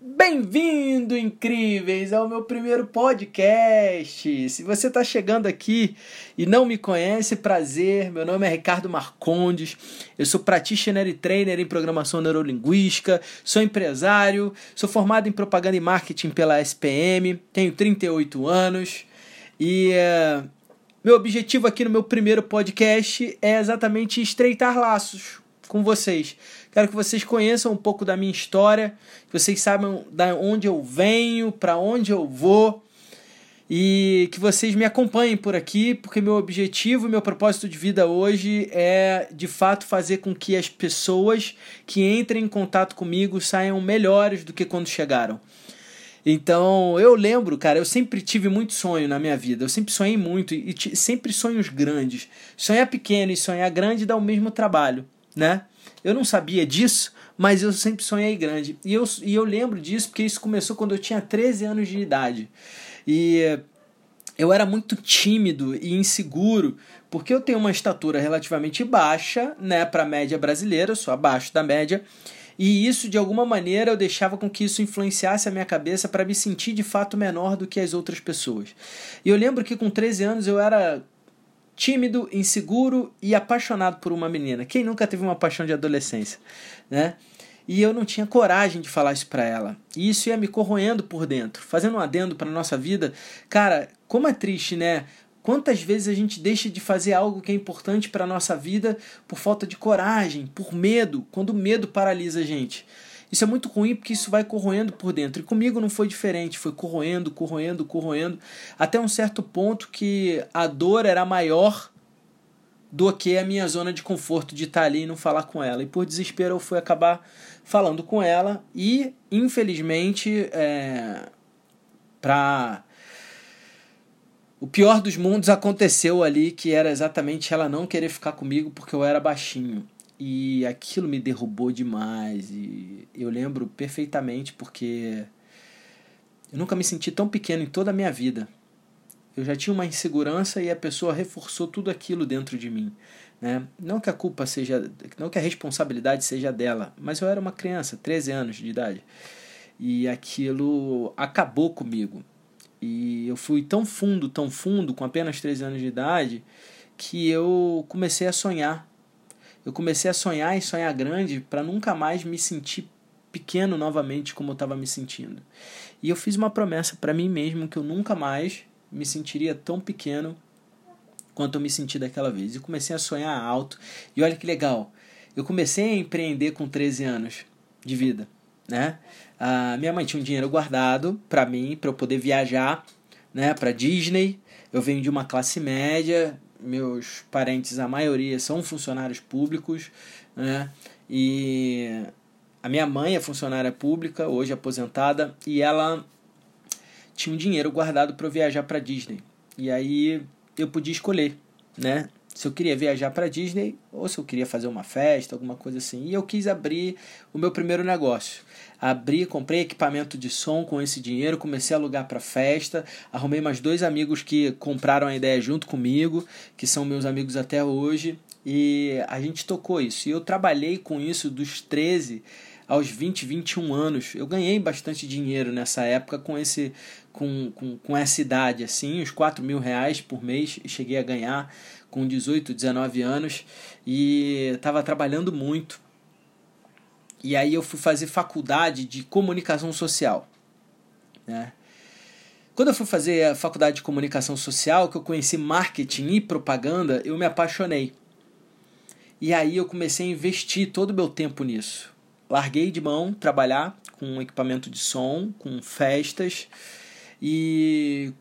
Bem-vindo, incríveis, ao meu primeiro podcast. Se você está chegando aqui e não me conhece, prazer. Meu nome é Ricardo Marcondes. Eu sou practitioner e trainer em programação neurolinguística, sou empresário, sou formado em propaganda e marketing pela SPM, tenho 38 anos e uh, meu objetivo aqui no meu primeiro podcast é exatamente estreitar laços com vocês. Quero que vocês conheçam um pouco da minha história, que vocês saibam da onde eu venho, para onde eu vou e que vocês me acompanhem por aqui, porque meu objetivo meu propósito de vida hoje é de fato fazer com que as pessoas que entrem em contato comigo saiam melhores do que quando chegaram. Então, eu lembro, cara, eu sempre tive muito sonho na minha vida. Eu sempre sonhei muito e sempre sonhos grandes. Sonhar pequeno e sonhar grande dá o mesmo trabalho né? Eu não sabia disso, mas eu sempre sonhei grande. E eu, e eu lembro disso porque isso começou quando eu tinha 13 anos de idade. E eu era muito tímido e inseguro, porque eu tenho uma estatura relativamente baixa, né, para a média brasileira, eu sou abaixo da média. E isso, de alguma maneira, eu deixava com que isso influenciasse a minha cabeça para me sentir de fato menor do que as outras pessoas. E eu lembro que com 13 anos eu era tímido, inseguro e apaixonado por uma menina. Quem nunca teve uma paixão de adolescência, né? E eu não tinha coragem de falar isso para ela. E isso ia me corroendo por dentro, fazendo um adendo para nossa vida. Cara, como é triste, né? Quantas vezes a gente deixa de fazer algo que é importante para nossa vida por falta de coragem, por medo, quando o medo paralisa a gente. Isso é muito ruim porque isso vai corroendo por dentro. E comigo não foi diferente, foi corroendo, corroendo, corroendo, até um certo ponto que a dor era maior do que a minha zona de conforto de estar ali e não falar com ela. E por desespero eu fui acabar falando com ela e, infelizmente, é, para o pior dos mundos aconteceu ali, que era exatamente ela não querer ficar comigo porque eu era baixinho. E aquilo me derrubou demais. E eu lembro perfeitamente porque eu nunca me senti tão pequeno em toda a minha vida. Eu já tinha uma insegurança e a pessoa reforçou tudo aquilo dentro de mim. Né? Não que a culpa seja, não que a responsabilidade seja dela, mas eu era uma criança, 13 anos de idade. E aquilo acabou comigo. E eu fui tão fundo, tão fundo, com apenas 13 anos de idade, que eu comecei a sonhar eu comecei a sonhar e sonhar grande para nunca mais me sentir pequeno novamente como eu estava me sentindo. E eu fiz uma promessa para mim mesmo que eu nunca mais me sentiria tão pequeno quanto eu me senti daquela vez. E comecei a sonhar alto. E olha que legal, eu comecei a empreender com 13 anos de vida, né? A minha mãe tinha um dinheiro guardado para mim, para eu poder viajar, né, para Disney. Eu venho de uma classe média, meus parentes, a maioria, são funcionários públicos, né? E a minha mãe é funcionária pública, hoje aposentada, e ela tinha um dinheiro guardado para viajar para Disney. E aí eu podia escolher, né? Se eu queria viajar para Disney ou se eu queria fazer uma festa, alguma coisa assim. E eu quis abrir o meu primeiro negócio abri, comprei equipamento de som com esse dinheiro, comecei a alugar para festa, arrumei mais dois amigos que compraram a ideia junto comigo, que são meus amigos até hoje, e a gente tocou isso. E eu trabalhei com isso dos 13 aos 20, 21 anos. Eu ganhei bastante dinheiro nessa época com esse com, com, com essa idade, assim, uns 4 mil reais por mês, cheguei a ganhar com 18, 19 anos, e estava trabalhando muito e aí eu fui fazer faculdade de comunicação social. Né? Quando eu fui fazer a faculdade de comunicação social, que eu conheci marketing e propaganda, eu me apaixonei. E aí eu comecei a investir todo o meu tempo nisso. Larguei de mão trabalhar com equipamento de som, com festas e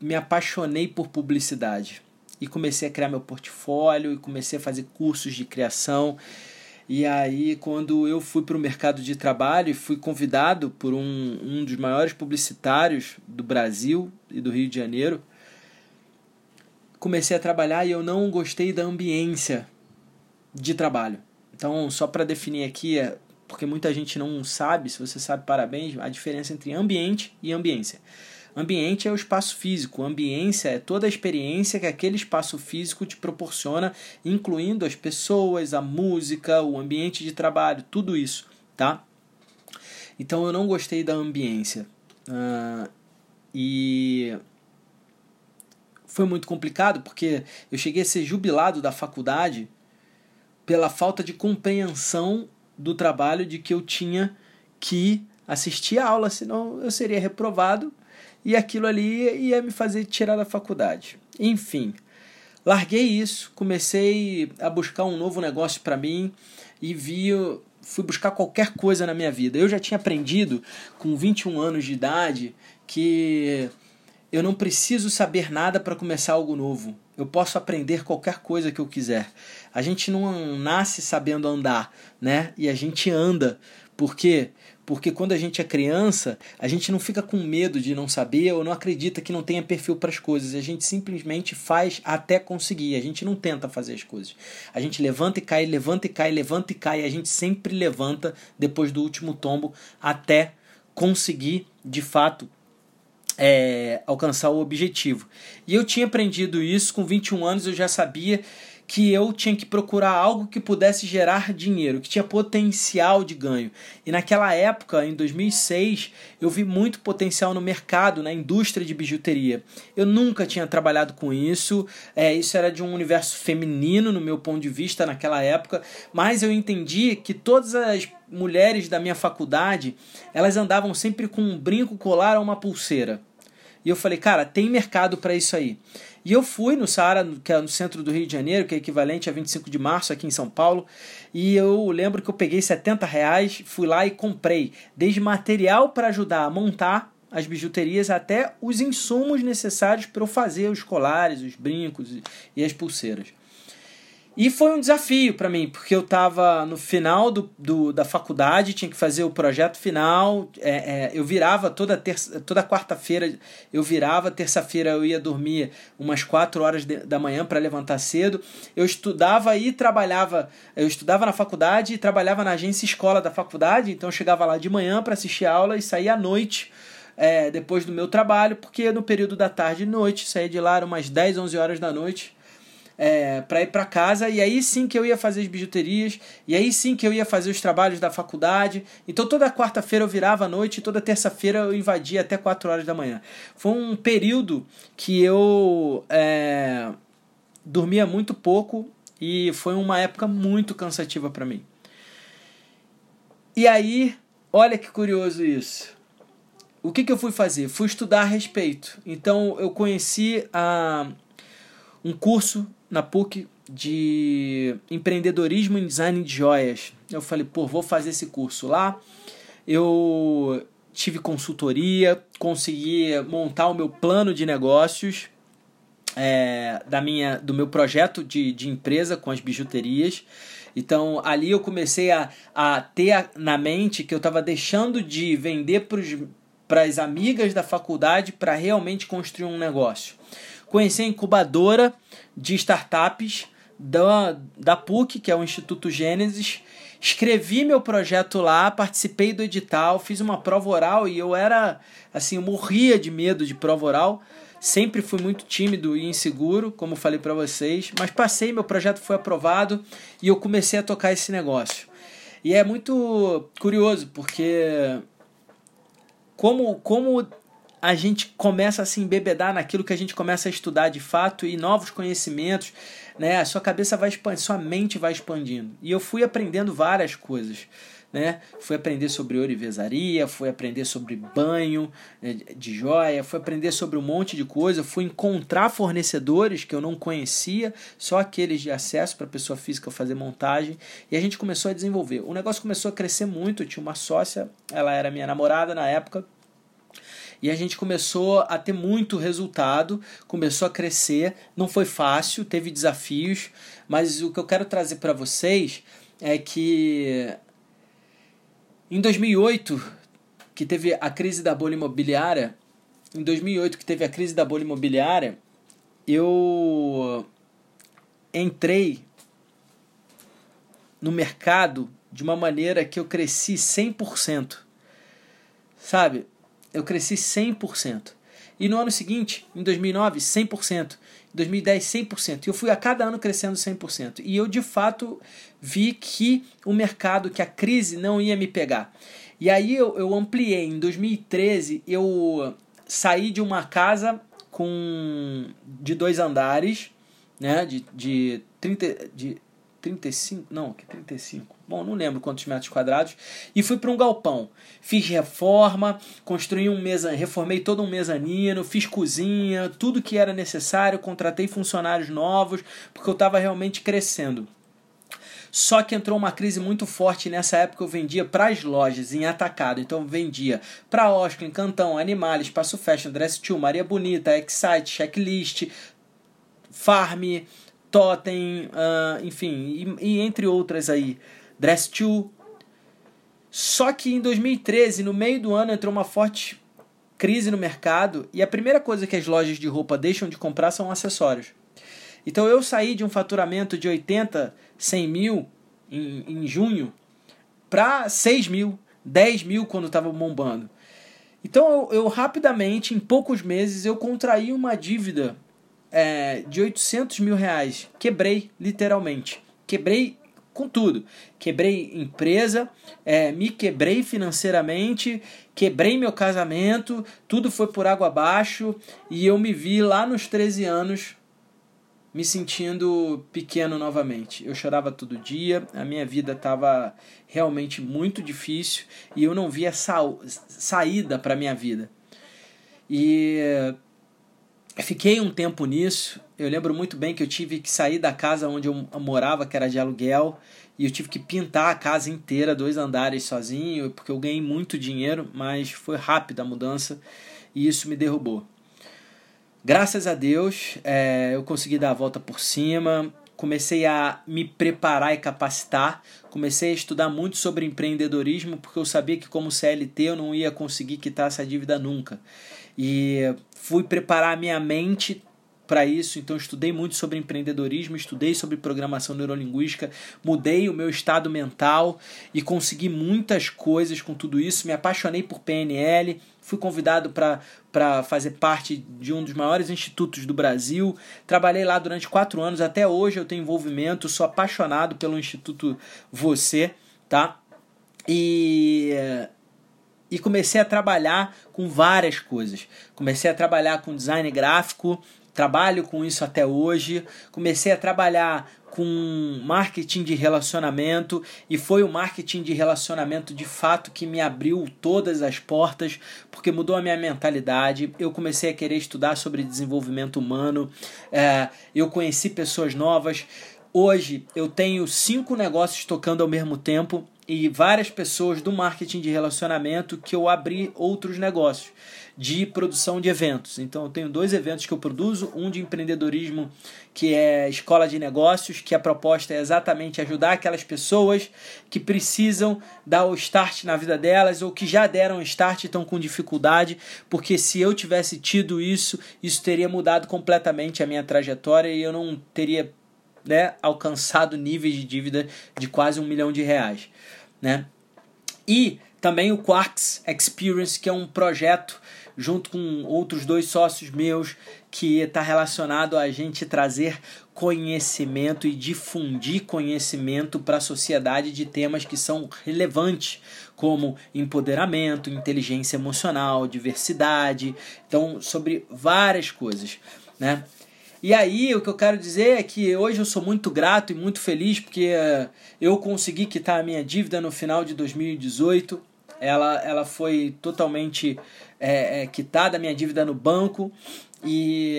me apaixonei por publicidade. E comecei a criar meu portfólio e comecei a fazer cursos de criação e aí, quando eu fui para o mercado de trabalho, fui convidado por um, um dos maiores publicitários do Brasil e do Rio de Janeiro, comecei a trabalhar e eu não gostei da ambiência de trabalho. Então, só para definir aqui, é, porque muita gente não sabe, se você sabe, parabéns, a diferença entre ambiente e ambiência. Ambiente é o espaço físico, ambiência é toda a experiência que aquele espaço físico te proporciona, incluindo as pessoas, a música, o ambiente de trabalho, tudo isso, tá? Então eu não gostei da ambiência. Uh, e foi muito complicado porque eu cheguei a ser jubilado da faculdade pela falta de compreensão do trabalho de que eu tinha que assistir a aula, senão eu seria reprovado e aquilo ali ia me fazer tirar da faculdade. Enfim, larguei isso, comecei a buscar um novo negócio para mim e vi fui buscar qualquer coisa na minha vida. Eu já tinha aprendido com 21 anos de idade que eu não preciso saber nada para começar algo novo. Eu posso aprender qualquer coisa que eu quiser. A gente não nasce sabendo andar, né? E a gente anda. Por quê? Porque quando a gente é criança, a gente não fica com medo de não saber ou não acredita que não tenha perfil para as coisas. A gente simplesmente faz até conseguir. A gente não tenta fazer as coisas. A gente levanta e cai, levanta e cai, levanta e cai. A gente sempre levanta depois do último tombo até conseguir de fato é, alcançar o objetivo. E eu tinha aprendido isso com 21 anos, eu já sabia que eu tinha que procurar algo que pudesse gerar dinheiro, que tinha potencial de ganho. E naquela época, em 2006, eu vi muito potencial no mercado, na indústria de bijuteria. Eu nunca tinha trabalhado com isso, é, isso era de um universo feminino, no meu ponto de vista, naquela época, mas eu entendi que todas as mulheres da minha faculdade, elas andavam sempre com um brinco, colar ou uma pulseira. E eu falei, cara, tem mercado para isso aí. E eu fui no Saara, que é no centro do Rio de Janeiro, que é equivalente a 25 de março aqui em São Paulo, e eu lembro que eu peguei 70 reais, fui lá e comprei, desde material para ajudar a montar as bijuterias até os insumos necessários para eu fazer os colares, os brincos e as pulseiras. E foi um desafio para mim, porque eu estava no final do, do, da faculdade, tinha que fazer o projeto final. É, é, eu virava toda, terça, toda quarta-feira, eu virava, terça-feira eu ia dormir umas 4 horas de, da manhã para levantar cedo. Eu estudava e trabalhava, eu estudava na faculdade e trabalhava na agência escola da faculdade, então eu chegava lá de manhã para assistir a aula e saía à noite. É, depois do meu trabalho, porque no período da tarde e noite, saía de lá umas 10, 11 horas da noite, é, para ir para casa e aí sim que eu ia fazer as bijuterias e aí sim que eu ia fazer os trabalhos da faculdade. Então toda quarta-feira eu virava à noite e toda terça-feira eu invadia até 4 horas da manhã. Foi um período que eu é, dormia muito pouco e foi uma época muito cansativa para mim. E aí, olha que curioso isso. O que, que eu fui fazer? Fui estudar a respeito. Então eu conheci a, um curso na PUC de empreendedorismo em design de joias. Eu falei, pô, vou fazer esse curso lá. Eu tive consultoria, consegui montar o meu plano de negócios é, da minha, do meu projeto de, de empresa com as bijuterias. Então ali eu comecei a, a ter na mente que eu estava deixando de vender para as amigas da faculdade para realmente construir um negócio. Conheci a incubadora de startups da, da PUC, que é o Instituto Gênesis. Escrevi meu projeto lá, participei do edital, fiz uma prova oral e eu era assim, eu morria de medo de prova oral. Sempre fui muito tímido e inseguro, como falei para vocês, mas passei, meu projeto foi aprovado e eu comecei a tocar esse negócio. E é muito curioso, porque como, como a gente começa a se embebedar naquilo que a gente começa a estudar de fato e novos conhecimentos, né? A sua cabeça vai expandindo, sua mente vai expandindo. E eu fui aprendendo várias coisas, né? Fui aprender sobre orivesaria, fui aprender sobre banho né, de joia, fui aprender sobre um monte de coisa, fui encontrar fornecedores que eu não conhecia, só aqueles de acesso para pessoa física fazer montagem, e a gente começou a desenvolver. O negócio começou a crescer muito, eu tinha uma sócia, ela era minha namorada na época, e a gente começou a ter muito resultado, começou a crescer. Não foi fácil, teve desafios, mas o que eu quero trazer para vocês é que em 2008, que teve a crise da bolha imobiliária, em 2008 que teve a crise da bolha imobiliária, eu entrei no mercado de uma maneira que eu cresci 100%. Sabe? Eu cresci 100%. E no ano seguinte, em 2009, 100%. Em 2010, 100%. E eu fui a cada ano crescendo 100%. E eu, de fato, vi que o mercado, que a crise não ia me pegar. E aí eu, eu ampliei. Em 2013 eu saí de uma casa com de dois andares, né? De, de, 30, de 35, não, que 35. Bom, não lembro quantos metros quadrados. E fui para um galpão. Fiz reforma, construí um mesa, reformei todo um mezanino, fiz cozinha, tudo que era necessário, contratei funcionários novos, porque eu estava realmente crescendo. Só que entrou uma crise muito forte nessa época eu vendia para as lojas em atacado. Então vendia para Oscar, Cantão, Animales, Passo Fashion, Dress 2, Maria Bonita, Excite, Checklist, Farm, Totem, uh, enfim, e, e, entre outras aí. Dress 2. Só que em 2013, no meio do ano, entrou uma forte crise no mercado e a primeira coisa que as lojas de roupa deixam de comprar são acessórios. Então eu saí de um faturamento de 80, 100 mil em, em junho para 6 mil, 10 mil quando estava bombando. Então eu, eu, rapidamente, em poucos meses, eu contraí uma dívida é, de 800 mil reais. Quebrei, literalmente. Quebrei com tudo. Quebrei empresa, é, me quebrei financeiramente, quebrei meu casamento, tudo foi por água abaixo e eu me vi lá nos 13 anos me sentindo pequeno novamente. Eu chorava todo dia, a minha vida estava realmente muito difícil e eu não via sa saída para minha vida. E fiquei um tempo nisso. Eu lembro muito bem que eu tive que sair da casa onde eu morava, que era de aluguel, e eu tive que pintar a casa inteira, dois andares sozinho, porque eu ganhei muito dinheiro, mas foi rápida a mudança e isso me derrubou. Graças a Deus, é, eu consegui dar a volta por cima, comecei a me preparar e capacitar, comecei a estudar muito sobre empreendedorismo, porque eu sabia que como CLT eu não ia conseguir quitar essa dívida nunca. E fui preparar a minha mente para isso, então estudei muito sobre empreendedorismo, estudei sobre programação neurolinguística, mudei o meu estado mental e consegui muitas coisas com tudo isso. Me apaixonei por PNL, fui convidado para fazer parte de um dos maiores institutos do Brasil. Trabalhei lá durante quatro anos, até hoje eu tenho envolvimento, sou apaixonado pelo Instituto Você, tá? E e comecei a trabalhar com várias coisas. Comecei a trabalhar com design gráfico, trabalho com isso até hoje. Comecei a trabalhar com marketing de relacionamento e foi o marketing de relacionamento de fato que me abriu todas as portas porque mudou a minha mentalidade. Eu comecei a querer estudar sobre desenvolvimento humano, é, eu conheci pessoas novas. Hoje eu tenho cinco negócios tocando ao mesmo tempo e várias pessoas do marketing de relacionamento que eu abri outros negócios de produção de eventos. Então eu tenho dois eventos que eu produzo, um de empreendedorismo, que é escola de negócios, que a proposta é exatamente ajudar aquelas pessoas que precisam dar o start na vida delas ou que já deram start e estão com dificuldade, porque se eu tivesse tido isso, isso teria mudado completamente a minha trajetória e eu não teria né, alcançado níveis de dívida de quase um milhão de reais né? E também o Quarks Experience, que é um projeto junto com outros dois sócios meus que está relacionado a gente trazer conhecimento e difundir conhecimento para a sociedade de temas que são relevantes, como empoderamento, inteligência emocional, diversidade, então sobre várias coisas, né? E aí, o que eu quero dizer é que hoje eu sou muito grato e muito feliz porque uh, eu consegui quitar a minha dívida no final de 2018. Ela, ela foi totalmente é, é, quitada, a minha dívida no banco. E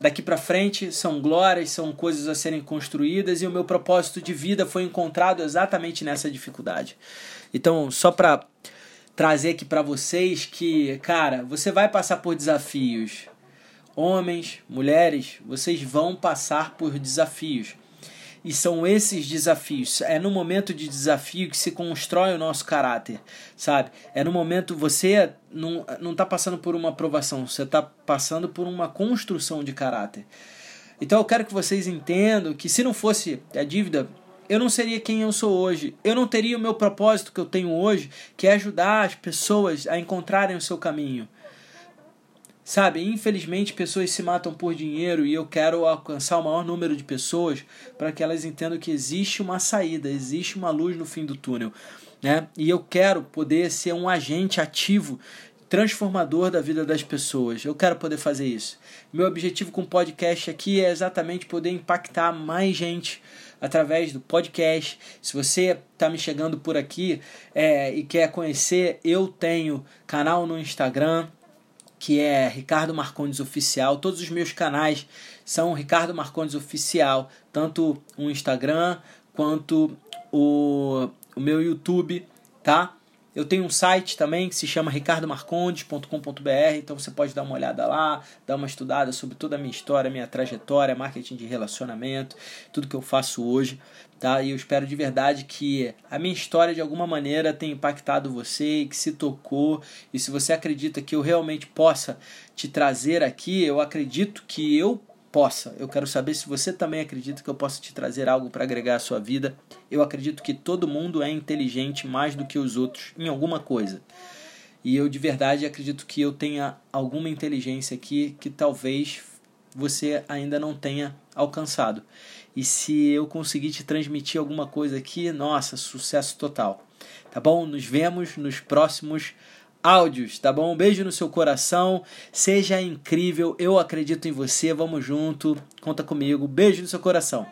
daqui para frente são glórias, são coisas a serem construídas. E o meu propósito de vida foi encontrado exatamente nessa dificuldade. Então, só para trazer aqui para vocês que, cara, você vai passar por desafios Homens, mulheres, vocês vão passar por desafios. E são esses desafios. É no momento de desafio que se constrói o nosso caráter, sabe? É no momento você não, não tá passando por uma aprovação, você está passando por uma construção de caráter. Então eu quero que vocês entendam que se não fosse a dívida, eu não seria quem eu sou hoje. Eu não teria o meu propósito que eu tenho hoje, que é ajudar as pessoas a encontrarem o seu caminho. Sabe, infelizmente pessoas se matam por dinheiro e eu quero alcançar o maior número de pessoas para que elas entendam que existe uma saída, existe uma luz no fim do túnel. né? E eu quero poder ser um agente ativo transformador da vida das pessoas. Eu quero poder fazer isso. Meu objetivo com o podcast aqui é exatamente poder impactar mais gente através do podcast. Se você está me chegando por aqui é, e quer conhecer, eu tenho canal no Instagram que é Ricardo Marcondes Oficial. Todos os meus canais são Ricardo Marcondes Oficial, tanto o Instagram quanto o, o meu YouTube, tá? Eu tenho um site também que se chama ricardomarcondes.com.br, então você pode dar uma olhada lá, dar uma estudada sobre toda a minha história, minha trajetória, marketing de relacionamento, tudo que eu faço hoje, tá? E eu espero de verdade que a minha história de alguma maneira tenha impactado você que se tocou. E se você acredita que eu realmente possa te trazer aqui, eu acredito que eu possa. Eu quero saber se você também acredita que eu possa te trazer algo para agregar à sua vida. Eu acredito que todo mundo é inteligente mais do que os outros em alguma coisa. E eu de verdade acredito que eu tenha alguma inteligência aqui que talvez você ainda não tenha alcançado. E se eu conseguir te transmitir alguma coisa aqui, nossa, sucesso total. Tá bom? Nos vemos nos próximos áudios, tá bom? Um beijo no seu coração, seja incrível, eu acredito em você, vamos junto, conta comigo, beijo no seu coração.